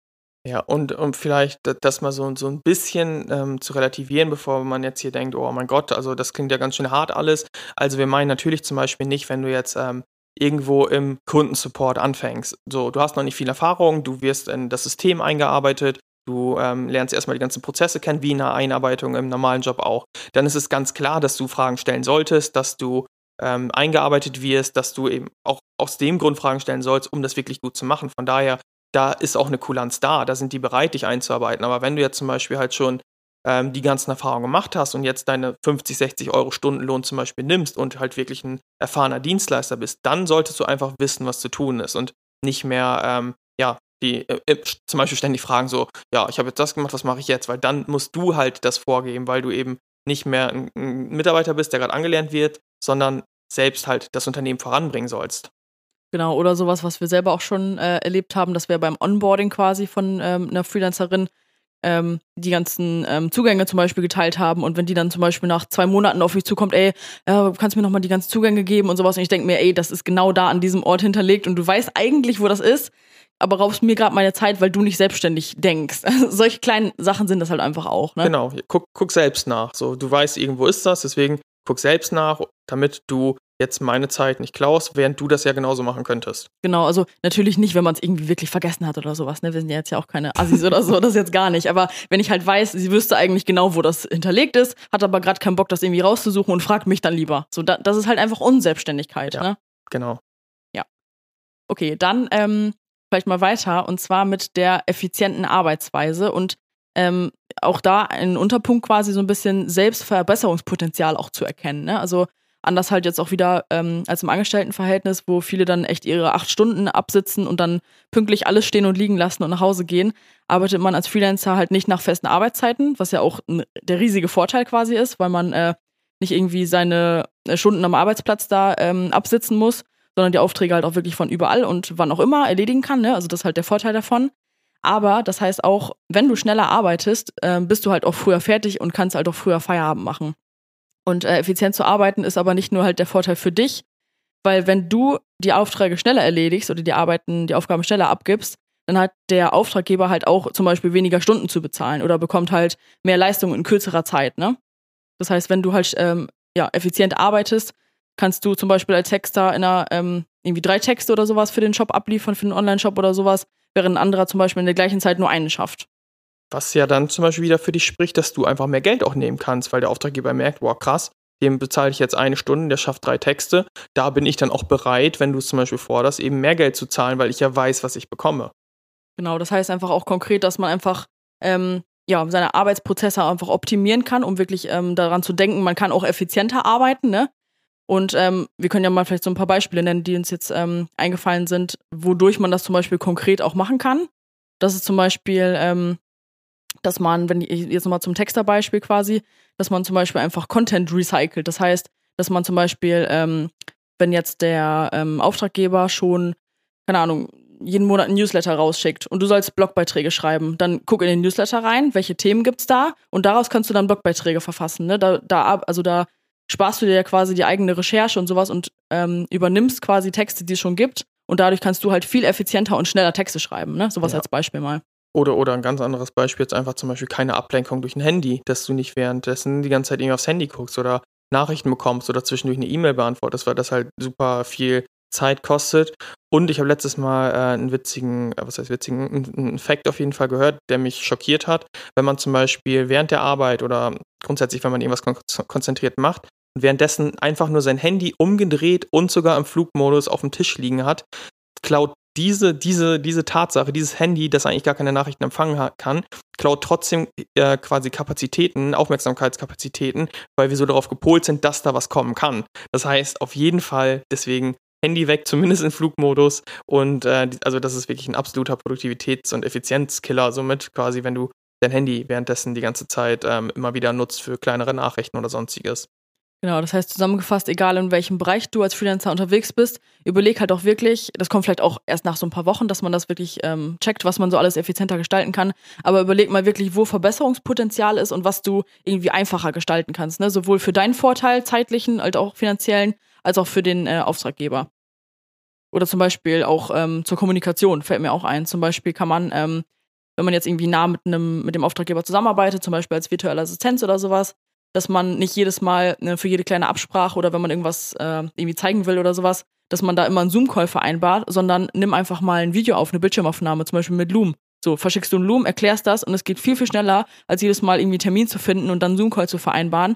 [SPEAKER 2] Ja, und um vielleicht das mal so, so ein bisschen ähm, zu relativieren, bevor man jetzt hier denkt, oh mein Gott, also das klingt ja ganz schön hart alles. Also wir meinen natürlich zum Beispiel nicht, wenn du jetzt ähm, irgendwo im Kundensupport anfängst. So, du hast noch nicht viel Erfahrung, du wirst in das System eingearbeitet, du ähm, lernst erstmal die ganzen Prozesse kennen, wie in einer Einarbeitung im normalen Job auch. Dann ist es ganz klar, dass du Fragen stellen solltest, dass du ähm, eingearbeitet wirst, dass du eben auch aus dem Grund Fragen stellen sollst, um das wirklich gut zu machen. Von daher, da ist auch eine Kulanz da, da sind die bereit, dich einzuarbeiten. Aber wenn du jetzt zum Beispiel halt schon ähm, die ganzen Erfahrungen gemacht hast und jetzt deine 50, 60 Euro Stundenlohn zum Beispiel nimmst und halt wirklich ein erfahrener Dienstleister bist, dann solltest du einfach wissen, was zu tun ist und nicht mehr, ähm, ja, die äh, äh zum Beispiel ständig fragen so, ja, ich habe jetzt das gemacht, was mache ich jetzt? Weil dann musst du halt das vorgeben, weil du eben nicht mehr ein, ein Mitarbeiter bist, der gerade angelernt wird, sondern selbst halt das Unternehmen voranbringen sollst.
[SPEAKER 1] Genau, oder sowas, was wir selber auch schon äh, erlebt haben, dass wir beim Onboarding quasi von ähm, einer Freelancerin ähm, die ganzen ähm, Zugänge zum Beispiel geteilt haben und wenn die dann zum Beispiel nach zwei Monaten auf mich zukommt, ey, äh, kannst du mir nochmal die ganzen Zugänge geben und sowas und ich denke mir, ey, das ist genau da an diesem Ort hinterlegt und du weißt eigentlich, wo das ist, aber raubst mir gerade meine Zeit, weil du nicht selbstständig denkst. solche kleinen Sachen sind das halt einfach auch. Ne?
[SPEAKER 2] Genau, guck, guck selbst nach. So, du weißt, irgendwo ist das, deswegen guck selbst nach, damit du jetzt meine Zeit nicht klaust, während du das ja genauso machen könntest.
[SPEAKER 1] Genau, also natürlich nicht, wenn man es irgendwie wirklich vergessen hat oder sowas. Ne? Wir sind ja jetzt ja auch keine Assis oder so, das jetzt gar nicht. Aber wenn ich halt weiß, sie wüsste eigentlich genau, wo das hinterlegt ist, hat aber gerade keinen Bock, das irgendwie rauszusuchen und fragt mich dann lieber. So, da, das ist halt einfach Unselbstständigkeit.
[SPEAKER 2] Ja,
[SPEAKER 1] ne?
[SPEAKER 2] genau.
[SPEAKER 1] Ja. Okay, dann ähm, vielleicht mal weiter und zwar mit der effizienten Arbeitsweise und ähm, auch da ein Unterpunkt quasi so ein bisschen Selbstverbesserungspotenzial auch zu erkennen. Ne? Also Anders halt jetzt auch wieder ähm, als im Angestelltenverhältnis, wo viele dann echt ihre acht Stunden absitzen und dann pünktlich alles stehen und liegen lassen und nach Hause gehen, arbeitet man als Freelancer halt nicht nach festen Arbeitszeiten, was ja auch der riesige Vorteil quasi ist, weil man äh, nicht irgendwie seine äh, Stunden am Arbeitsplatz da ähm, absitzen muss, sondern die Aufträge halt auch wirklich von überall und wann auch immer erledigen kann. Ne? Also das ist halt der Vorteil davon. Aber das heißt auch, wenn du schneller arbeitest, äh, bist du halt auch früher fertig und kannst halt auch früher Feierabend machen. Und äh, effizient zu arbeiten ist aber nicht nur halt der Vorteil für dich, weil wenn du die Aufträge schneller erledigst oder die Arbeiten, die Aufgaben schneller abgibst, dann hat der Auftraggeber halt auch zum Beispiel weniger Stunden zu bezahlen oder bekommt halt mehr Leistung in kürzerer Zeit, ne? Das heißt, wenn du halt ähm, ja, effizient arbeitest, kannst du zum Beispiel als Texter in einer ähm, irgendwie drei Texte oder sowas für den Shop abliefern, für den Online-Shop oder sowas, während ein anderer zum Beispiel in der gleichen Zeit nur einen schafft.
[SPEAKER 2] Was ja dann zum Beispiel wieder für dich spricht, dass du einfach mehr Geld auch nehmen kannst, weil der Auftraggeber merkt, wow, krass, dem bezahle ich jetzt eine Stunde, der schafft drei Texte. Da bin ich dann auch bereit, wenn du es zum Beispiel forderst, eben mehr Geld zu zahlen, weil ich ja weiß, was ich bekomme.
[SPEAKER 1] Genau, das heißt einfach auch konkret, dass man einfach ähm, ja, seine Arbeitsprozesse einfach optimieren kann, um wirklich ähm, daran zu denken, man kann auch effizienter arbeiten, ne? Und ähm, wir können ja mal vielleicht so ein paar Beispiele nennen, die uns jetzt ähm, eingefallen sind, wodurch man das zum Beispiel konkret auch machen kann. Das ist zum Beispiel, ähm, dass man, wenn ich jetzt nochmal zum Texterbeispiel quasi, dass man zum Beispiel einfach Content recycelt. Das heißt, dass man zum Beispiel, ähm, wenn jetzt der ähm, Auftraggeber schon, keine Ahnung, jeden Monat ein Newsletter rausschickt und du sollst Blogbeiträge schreiben, dann guck in den Newsletter rein, welche Themen gibt's da und daraus kannst du dann Blogbeiträge verfassen. Ne? Da, da, also da sparst du dir ja quasi die eigene Recherche und sowas und ähm, übernimmst quasi Texte, die es schon gibt und dadurch kannst du halt viel effizienter und schneller Texte schreiben. Ne? Sowas ja. als Beispiel mal.
[SPEAKER 2] Oder, oder ein ganz anderes Beispiel, jetzt einfach zum Beispiel keine Ablenkung durch ein Handy, dass du nicht währenddessen die ganze Zeit irgendwie aufs Handy guckst oder Nachrichten bekommst oder zwischendurch eine E-Mail beantwortest, weil das halt super viel Zeit kostet. Und ich habe letztes Mal äh, einen witzigen, äh, was heißt witzigen, einen Fact auf jeden Fall gehört, der mich schockiert hat. Wenn man zum Beispiel während der Arbeit oder grundsätzlich, wenn man irgendwas kon konzentriert macht, und währenddessen einfach nur sein Handy umgedreht und sogar im Flugmodus auf dem Tisch liegen hat, klaut diese, diese, diese Tatsache, dieses Handy, das eigentlich gar keine Nachrichten empfangen kann, klaut trotzdem äh, quasi Kapazitäten, Aufmerksamkeitskapazitäten, weil wir so darauf gepolt sind, dass da was kommen kann. Das heißt, auf jeden Fall deswegen Handy weg, zumindest in Flugmodus. Und äh, also das ist wirklich ein absoluter Produktivitäts- und Effizienzkiller. Somit quasi, wenn du dein Handy währenddessen die ganze Zeit ähm, immer wieder nutzt für kleinere Nachrichten oder sonstiges.
[SPEAKER 1] Genau, das heißt zusammengefasst, egal in welchem Bereich du als Freelancer unterwegs bist, überleg halt auch wirklich, das kommt vielleicht auch erst nach so ein paar Wochen, dass man das wirklich ähm, checkt, was man so alles effizienter gestalten kann, aber überleg mal wirklich, wo Verbesserungspotenzial ist und was du irgendwie einfacher gestalten kannst, ne? sowohl für deinen Vorteil, zeitlichen, als auch finanziellen, als auch für den äh, Auftraggeber. Oder zum Beispiel auch ähm, zur Kommunikation fällt mir auch ein. Zum Beispiel kann man ähm, wenn man jetzt irgendwie nah mit einem, mit dem Auftraggeber zusammenarbeitet, zum Beispiel als virtuelle Assistenz oder sowas, dass man nicht jedes Mal ne, für jede kleine Absprache oder wenn man irgendwas äh, irgendwie zeigen will oder sowas, dass man da immer einen Zoom-Call vereinbart, sondern nimm einfach mal ein Video auf, eine Bildschirmaufnahme, zum Beispiel mit Loom. So, verschickst du einen Loom, erklärst das und es geht viel, viel schneller, als jedes Mal irgendwie Termin zu finden und dann Zoom-Call zu vereinbaren.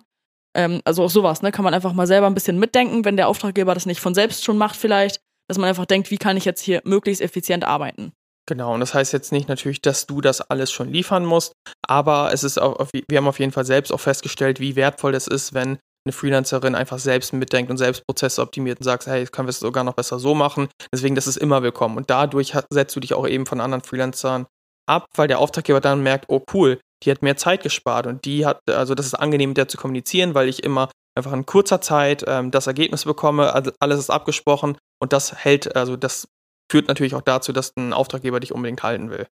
[SPEAKER 1] Ähm, also auch sowas, ne? Kann man einfach mal selber ein bisschen mitdenken, wenn der Auftraggeber das nicht von selbst schon macht, vielleicht, dass man einfach denkt, wie kann ich jetzt hier möglichst effizient arbeiten.
[SPEAKER 2] Genau, und das heißt jetzt nicht natürlich, dass du das alles schon liefern musst, aber es ist auch, wir haben auf jeden Fall selbst auch festgestellt, wie wertvoll das ist, wenn eine Freelancerin einfach selbst mitdenkt und selbst Prozesse optimiert und sagst, hey, können wir es sogar noch besser so machen. Deswegen, das ist immer willkommen. Und dadurch setzt du dich auch eben von anderen Freelancern ab, weil der Auftraggeber dann merkt, oh cool, die hat mehr Zeit gespart und die hat, also das ist angenehm, mit der zu kommunizieren, weil ich immer einfach in kurzer Zeit ähm, das Ergebnis bekomme, also alles ist abgesprochen und das hält, also das führt natürlich auch dazu, dass ein Auftraggeber dich unbedingt halten will.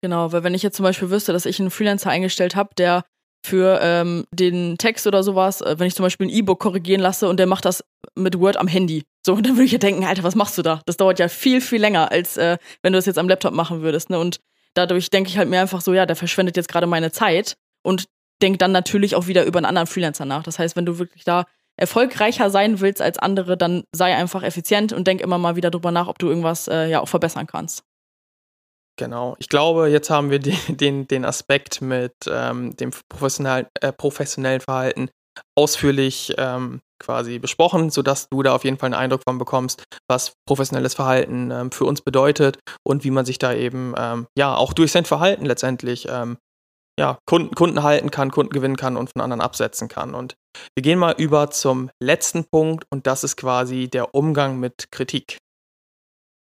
[SPEAKER 1] Genau, weil wenn ich jetzt zum Beispiel wüsste, dass ich einen Freelancer eingestellt habe, der für ähm, den Text oder sowas, äh, wenn ich zum Beispiel ein E-Book korrigieren lasse und der macht das mit Word am Handy. So, dann würde ich ja denken, Alter, was machst du da? Das dauert ja viel, viel länger, als äh, wenn du das jetzt am Laptop machen würdest. Ne? Und dadurch denke ich halt mir einfach so, ja, der verschwendet jetzt gerade meine Zeit und denkt dann natürlich auch wieder über einen anderen Freelancer nach. Das heißt, wenn du wirklich da erfolgreicher sein willst als andere, dann sei einfach effizient und denk immer mal wieder drüber nach, ob du irgendwas äh, ja auch verbessern kannst.
[SPEAKER 2] Genau. Ich glaube, jetzt haben wir den, den, den Aspekt mit ähm, dem professionell, äh, professionellen Verhalten ausführlich ähm, quasi besprochen, sodass du da auf jeden Fall einen Eindruck von bekommst, was professionelles Verhalten ähm, für uns bedeutet und wie man sich da eben ähm, ja auch durch sein Verhalten letztendlich ähm, ja, Kunden, Kunden halten kann, Kunden gewinnen kann und von anderen absetzen kann. Und wir gehen mal über zum letzten Punkt und das ist quasi der Umgang mit Kritik.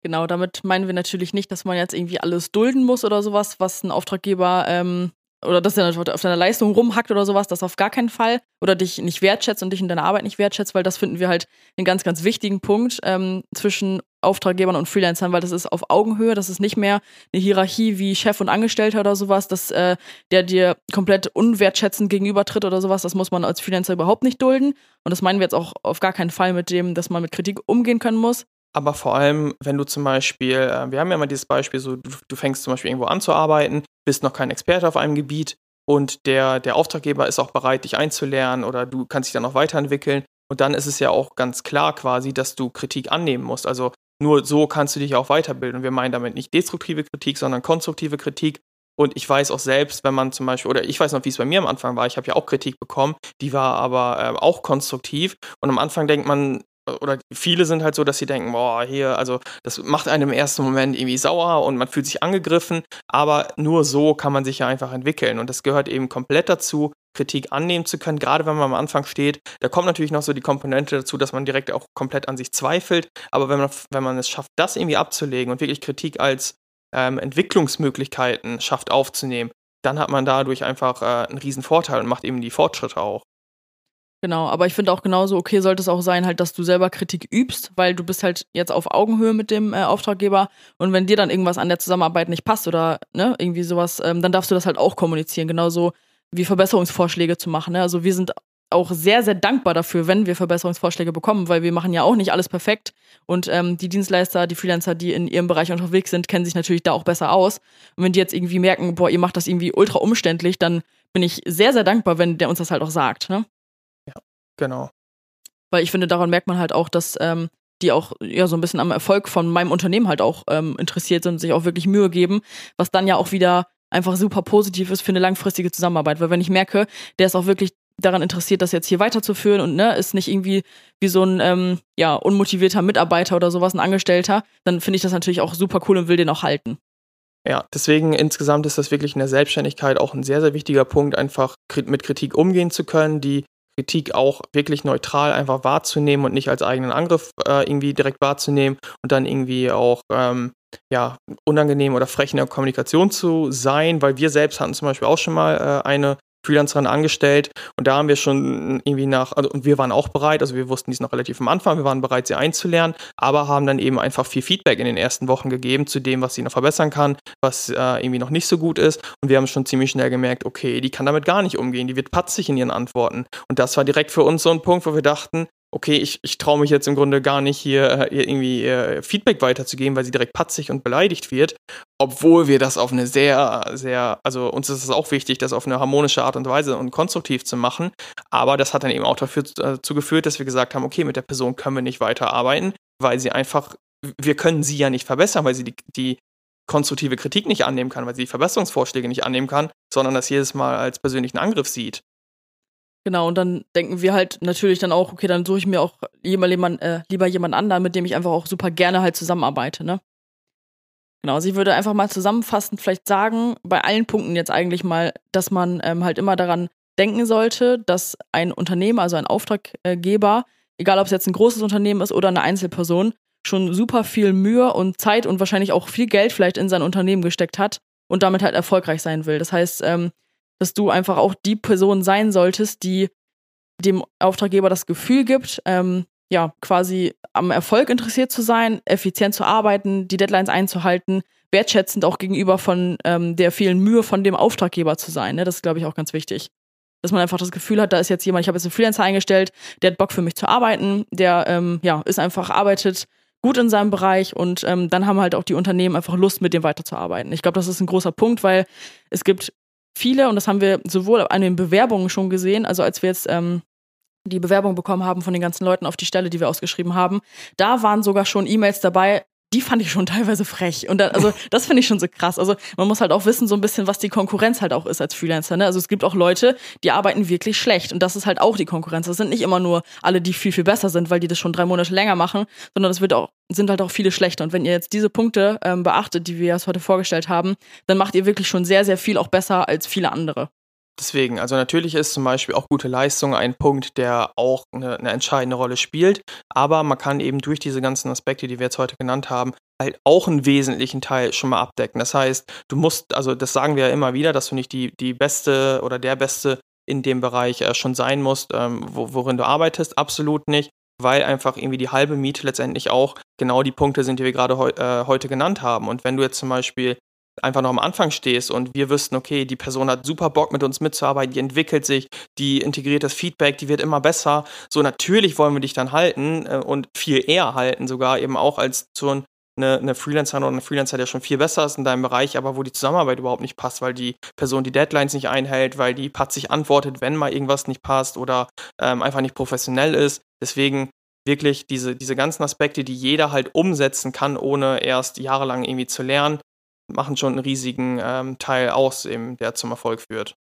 [SPEAKER 1] Genau, damit meinen wir natürlich nicht, dass man jetzt irgendwie alles dulden muss oder sowas, was ein Auftraggeber ähm, oder dass er auf deiner Leistung rumhackt oder sowas, das auf gar keinen Fall. Oder dich nicht wertschätzt und dich in deiner Arbeit nicht wertschätzt, weil das finden wir halt einen ganz, ganz wichtigen Punkt ähm, zwischen Auftraggebern und Freelancern, weil das ist auf Augenhöhe, das ist nicht mehr eine Hierarchie wie Chef und Angestellter oder sowas, dass äh, der dir komplett unwertschätzend gegenübertritt oder sowas, das muss man als Freelancer überhaupt nicht dulden. Und das meinen wir jetzt auch auf gar keinen Fall mit dem, dass man mit Kritik umgehen können muss
[SPEAKER 2] aber vor allem, wenn du zum Beispiel, äh, wir haben ja mal dieses Beispiel, so du, du, fängst zum Beispiel irgendwo an zu arbeiten, bist noch kein Experte auf einem Gebiet und der, der Auftraggeber ist auch bereit, dich einzulernen oder du kannst dich dann auch weiterentwickeln. Und dann ist es ja auch ganz klar quasi, dass du Kritik annehmen musst. Also nur so kannst du dich auch weiterbilden. Und wir meinen damit nicht destruktive Kritik, sondern konstruktive Kritik. Und ich weiß auch selbst, wenn man zum Beispiel, oder ich weiß noch, wie es bei mir am Anfang war, ich habe ja auch Kritik bekommen, die war aber äh, auch konstruktiv. Und am Anfang denkt man, oder viele sind halt so, dass sie denken, boah, hier, also das macht einem im ersten Moment irgendwie sauer und man fühlt sich angegriffen, aber nur so kann man sich ja einfach entwickeln und das gehört eben komplett dazu, Kritik annehmen zu können, gerade wenn man am Anfang steht. Da kommt natürlich noch so die Komponente dazu, dass man direkt auch komplett an sich zweifelt, aber wenn man, wenn man es schafft, das irgendwie abzulegen und wirklich Kritik als ähm, Entwicklungsmöglichkeiten schafft aufzunehmen, dann hat man dadurch einfach äh, einen riesen Vorteil und macht eben die Fortschritte auch.
[SPEAKER 1] Genau, aber ich finde auch genauso okay sollte es auch sein, halt, dass du selber Kritik übst, weil du bist halt jetzt auf Augenhöhe mit dem äh, Auftraggeber und wenn dir dann irgendwas an der Zusammenarbeit nicht passt oder ne, irgendwie sowas, ähm, dann darfst du das halt auch kommunizieren, genauso wie Verbesserungsvorschläge zu machen. Ne? Also wir sind auch sehr, sehr dankbar dafür, wenn wir Verbesserungsvorschläge bekommen, weil wir machen ja auch nicht alles perfekt und ähm, die Dienstleister, die Freelancer, die in ihrem Bereich unterwegs sind, kennen sich natürlich da auch besser aus. Und wenn die jetzt irgendwie merken, boah, ihr macht das irgendwie ultra umständlich, dann bin ich sehr, sehr dankbar, wenn der uns das halt auch sagt. Ne?
[SPEAKER 2] Genau.
[SPEAKER 1] Weil ich finde, daran merkt man halt auch, dass ähm, die auch ja so ein bisschen am Erfolg von meinem Unternehmen halt auch ähm, interessiert sind und sich auch wirklich Mühe geben, was dann ja auch wieder einfach super positiv ist für eine langfristige Zusammenarbeit. Weil wenn ich merke, der ist auch wirklich daran interessiert, das jetzt hier weiterzuführen und ne, ist nicht irgendwie wie so ein ähm, ja, unmotivierter Mitarbeiter oder sowas, ein Angestellter, dann finde ich das natürlich auch super cool und will den auch halten.
[SPEAKER 2] Ja, deswegen insgesamt ist das wirklich in der Selbstständigkeit auch ein sehr, sehr wichtiger Punkt, einfach mit Kritik umgehen zu können, die Kritik auch wirklich neutral einfach wahrzunehmen und nicht als eigenen Angriff äh, irgendwie direkt wahrzunehmen und dann irgendwie auch ähm, ja, unangenehm oder frech in der Kommunikation zu sein, weil wir selbst hatten zum Beispiel auch schon mal äh, eine Freelancerin angestellt. Und da haben wir schon irgendwie nach, also, und wir waren auch bereit, also wir wussten dies noch relativ am Anfang, wir waren bereit, sie einzulernen, aber haben dann eben einfach viel Feedback in den ersten Wochen gegeben zu dem, was sie noch verbessern kann, was äh, irgendwie noch nicht so gut ist. Und wir haben schon ziemlich schnell gemerkt, okay, die kann damit gar nicht umgehen, die wird patzig in ihren Antworten. Und das war direkt für uns so ein Punkt, wo wir dachten, okay, ich, ich traue mich jetzt im Grunde gar nicht hier äh, irgendwie äh, Feedback weiterzugeben, weil sie direkt patzig und beleidigt wird, obwohl wir das auf eine sehr, sehr, also uns ist es auch wichtig, das auf eine harmonische Art und Weise und konstruktiv zu machen, aber das hat dann eben auch dafür, dazu äh, geführt, dass wir gesagt haben, okay, mit der Person können wir nicht weiterarbeiten, weil sie einfach, wir können sie ja nicht verbessern, weil sie die, die konstruktive Kritik nicht annehmen kann, weil sie die Verbesserungsvorschläge nicht annehmen kann, sondern das jedes Mal als persönlichen Angriff sieht.
[SPEAKER 1] Genau, und dann denken wir halt natürlich dann auch, okay, dann suche ich mir auch lieber jemand, äh, lieber jemand anderen, mit dem ich einfach auch super gerne halt zusammenarbeite, ne? Genau, sie würde einfach mal zusammenfassend vielleicht sagen, bei allen Punkten jetzt eigentlich mal, dass man ähm, halt immer daran denken sollte, dass ein Unternehmer, also ein Auftraggeber, egal ob es jetzt ein großes Unternehmen ist oder eine Einzelperson, schon super viel Mühe und Zeit und wahrscheinlich auch viel Geld vielleicht in sein Unternehmen gesteckt hat und damit halt erfolgreich sein will. Das heißt, ähm, dass du einfach auch die Person sein solltest, die dem Auftraggeber das Gefühl gibt, ähm, ja, quasi am Erfolg interessiert zu sein, effizient zu arbeiten, die Deadlines einzuhalten, wertschätzend auch gegenüber von ähm, der vielen Mühe von dem Auftraggeber zu sein. Ne? Das ist, glaube ich, auch ganz wichtig. Dass man einfach das Gefühl hat, da ist jetzt jemand, ich habe jetzt einen Freelancer eingestellt, der hat Bock für mich zu arbeiten, der ähm, ja, ist einfach, arbeitet gut in seinem Bereich und ähm, dann haben halt auch die Unternehmen einfach Lust, mit dem weiterzuarbeiten. Ich glaube, das ist ein großer Punkt, weil es gibt viele, und das haben wir sowohl an den Bewerbungen schon gesehen, also als wir jetzt ähm, die Bewerbung bekommen haben von den ganzen Leuten auf die Stelle, die wir ausgeschrieben haben, da waren sogar schon E-Mails dabei, die fand ich schon teilweise frech. Und dann, also das finde ich schon so krass. Also man muss halt auch wissen, so ein bisschen, was die Konkurrenz halt auch ist als Freelancer. Ne? Also es gibt auch Leute, die arbeiten wirklich schlecht. Und das ist halt auch die Konkurrenz. Das sind nicht immer nur alle, die viel, viel besser sind, weil die das schon drei Monate länger machen, sondern es wird auch, sind halt auch viele schlechter. Und wenn ihr jetzt diese Punkte ähm, beachtet, die wir jetzt heute vorgestellt haben, dann macht ihr wirklich schon sehr, sehr viel auch besser als viele andere.
[SPEAKER 2] Deswegen, also natürlich ist zum Beispiel auch gute Leistung ein Punkt, der auch eine, eine, entscheidende Rolle spielt, aber man kann eben durch diese ganzen Aspekte, die wir jetzt heute genannt haben, halt auch einen wesentlichen Teil schon mal abdecken. Das heißt, du musst, also das sagen wir ja immer wieder, dass du nicht die, die Beste oder der Beste in dem Bereich äh, schon sein musst, ähm, wo, worin du arbeitest, absolut nicht, weil einfach irgendwie die halbe Miete letztendlich auch genau die Punkte sind, die wir gerade heu, äh, heute genannt haben. Und wenn du jetzt zum Beispiel einfach noch am Anfang stehst und wir wüssten, okay, die Person hat super Bock mit uns mitzuarbeiten, die entwickelt sich, die integriert das Feedback, die wird immer besser. So natürlich wollen wir dich dann halten äh, und viel eher halten sogar eben auch als so ein eine, eine Freelancerin oder ein Freelancer, der schon viel besser ist in deinem Bereich, aber wo die Zusammenarbeit überhaupt nicht passt, weil die Person die Deadlines nicht einhält, weil die patzig antwortet, wenn mal irgendwas nicht passt oder ähm, einfach nicht professionell ist. Deswegen wirklich diese, diese ganzen Aspekte, die jeder halt umsetzen kann, ohne erst jahrelang irgendwie zu lernen, machen schon einen riesigen ähm, Teil aus, eben, der zum Erfolg führt.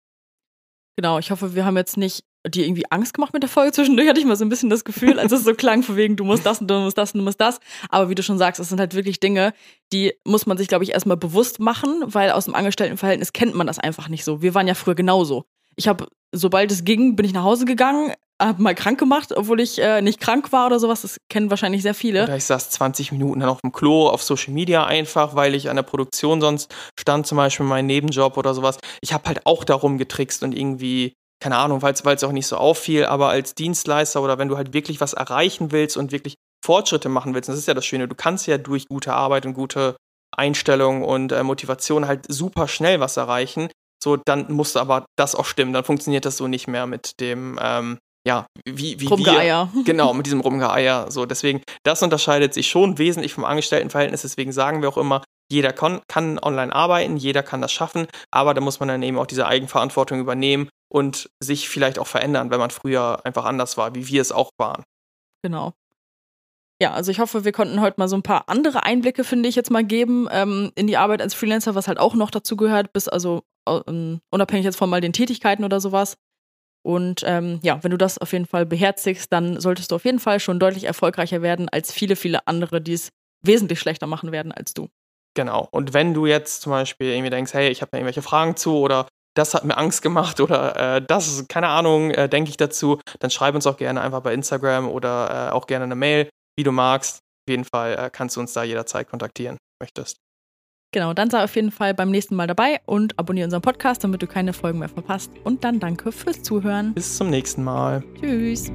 [SPEAKER 1] Genau, ich hoffe, wir haben jetzt nicht dir irgendwie Angst gemacht mit der Folge. Zwischendurch hatte ich mal so ein bisschen das Gefühl, als es so klang, von wegen, du musst das und du musst das und du musst das. Aber wie du schon sagst, es sind halt wirklich Dinge, die muss man sich, glaube ich, erstmal bewusst machen, weil aus dem Angestelltenverhältnis kennt man das einfach nicht so. Wir waren ja früher genauso. Ich habe, sobald es ging, bin ich nach Hause gegangen, habe mal krank gemacht, obwohl ich äh, nicht krank war oder sowas. Das kennen wahrscheinlich sehr viele.
[SPEAKER 2] Oder ich saß 20 Minuten dann auf dem Klo auf Social Media einfach, weil ich an der Produktion sonst stand, zum Beispiel mein Nebenjob oder sowas. Ich habe halt auch darum getrickst und irgendwie, keine Ahnung, weil es auch nicht so auffiel, aber als Dienstleister oder wenn du halt wirklich was erreichen willst und wirklich Fortschritte machen willst, das ist ja das Schöne, du kannst ja durch gute Arbeit und gute Einstellung und äh, Motivation halt super schnell was erreichen. So, dann muss aber das auch stimmen. Dann funktioniert das so nicht mehr mit dem, ähm, ja, wie, wie
[SPEAKER 1] Rumgeeier.
[SPEAKER 2] wir. Genau, mit diesem Rumgeeier. So, deswegen, das unterscheidet sich schon wesentlich vom Angestelltenverhältnis. Deswegen sagen wir auch immer, jeder kann, kann online arbeiten, jeder kann das schaffen, aber da muss man dann eben auch diese Eigenverantwortung übernehmen und sich vielleicht auch verändern, wenn man früher einfach anders war, wie wir es auch waren.
[SPEAKER 1] Genau. Ja, also ich hoffe, wir konnten heute mal so ein paar andere Einblicke, finde ich, jetzt mal geben ähm, in die Arbeit als Freelancer, was halt auch noch dazu gehört, bis also uh, unabhängig jetzt von mal den Tätigkeiten oder sowas. Und ähm, ja, wenn du das auf jeden Fall beherzigst, dann solltest du auf jeden Fall schon deutlich erfolgreicher werden als viele, viele andere, die es wesentlich schlechter machen werden als du.
[SPEAKER 2] Genau. Und wenn du jetzt zum Beispiel irgendwie denkst, hey, ich habe da irgendwelche Fragen zu oder das hat mir Angst gemacht oder äh, das, keine Ahnung, äh, denke ich dazu, dann schreib uns auch gerne einfach bei Instagram oder äh, auch gerne eine Mail, wie du magst. Auf jeden Fall äh, kannst du uns da jederzeit kontaktieren, möchtest.
[SPEAKER 1] Genau, dann sei auf jeden Fall beim nächsten Mal dabei und abonniere unseren Podcast, damit du keine Folgen mehr verpasst. Und dann danke fürs Zuhören.
[SPEAKER 2] Bis zum nächsten Mal.
[SPEAKER 1] Tschüss.